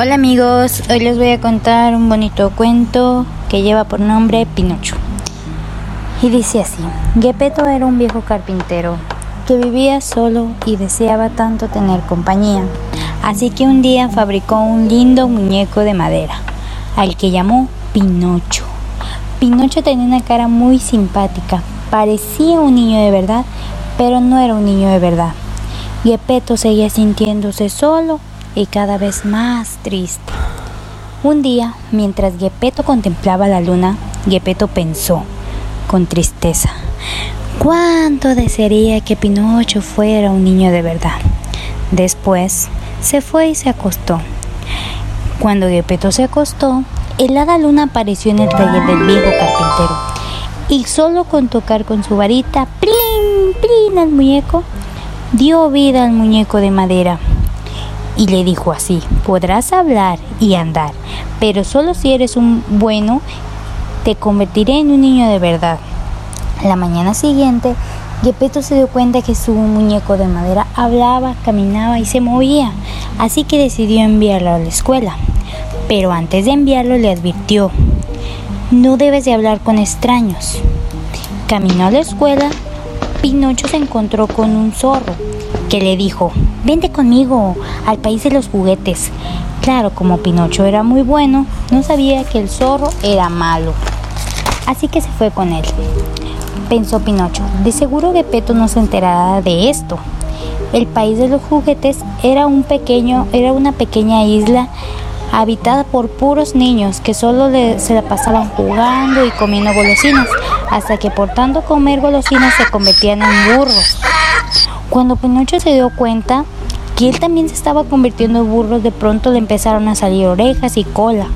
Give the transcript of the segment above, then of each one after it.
Hola amigos, hoy les voy a contar un bonito cuento que lleva por nombre Pinocho. Y dice así, Gepetto era un viejo carpintero que vivía solo y deseaba tanto tener compañía. Así que un día fabricó un lindo muñeco de madera, al que llamó Pinocho. Pinocho tenía una cara muy simpática, parecía un niño de verdad, pero no era un niño de verdad. Gepetto seguía sintiéndose solo y cada vez más triste. Un día, mientras Gepetto contemplaba la luna, Gepetto pensó, con tristeza, cuánto desearía que Pinocho fuera un niño de verdad. Después, se fue y se acostó. Cuando Gepetto se acostó, el hada luna apareció en el taller del viejo carpintero y solo con tocar con su varita, ¡plin, plin! al muñeco, dio vida al muñeco de madera y le dijo así, podrás hablar y andar, pero solo si eres un bueno, te convertiré en un niño de verdad. La mañana siguiente, Gepetto se dio cuenta que su muñeco de madera hablaba, caminaba y se movía, así que decidió enviarlo a la escuela. Pero antes de enviarlo le advirtió, no debes de hablar con extraños. Caminó a la escuela, Pinocho se encontró con un zorro que le dijo, vente conmigo al país de los juguetes. Claro, como Pinocho era muy bueno, no sabía que el zorro era malo. Así que se fue con él. Pensó Pinocho, de seguro Gepetto no se enterará de esto. El país de los juguetes era un pequeño, era una pequeña isla habitada por puros niños que solo se la pasaban jugando y comiendo golosinas, hasta que por tanto comer golosinas se convertían en burros. Cuando Pinocho se dio cuenta que él también se estaba convirtiendo en burro, de pronto le empezaron a salir orejas y cola.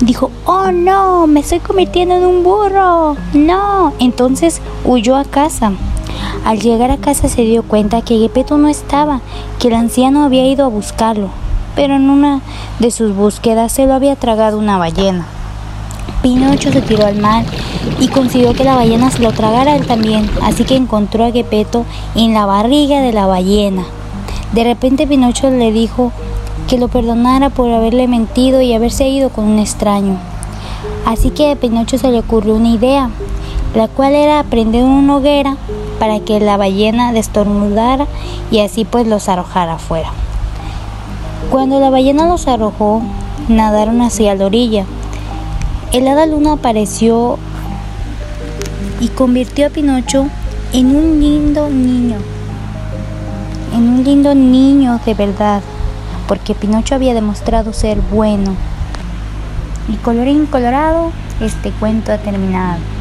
Dijo, oh no, me estoy convirtiendo en un burro. No. Entonces huyó a casa. Al llegar a casa se dio cuenta que Gepetto no estaba, que el anciano había ido a buscarlo, pero en una de sus búsquedas se lo había tragado una ballena. Pinocho se tiró al mar y consiguió que la ballena se lo tragara él también, así que encontró a Gepetto en la barriga de la ballena. De repente Pinocho le dijo que lo perdonara por haberle mentido y haberse ido con un extraño. Así que a Pinocho se le ocurrió una idea, la cual era prender una hoguera para que la ballena destornudara y así pues los arrojara afuera. Cuando la ballena los arrojó, nadaron hacia la orilla el hada luna apareció y convirtió a Pinocho en un lindo niño, en un lindo niño de verdad, porque Pinocho había demostrado ser bueno. Y colorín colorado, este cuento ha terminado.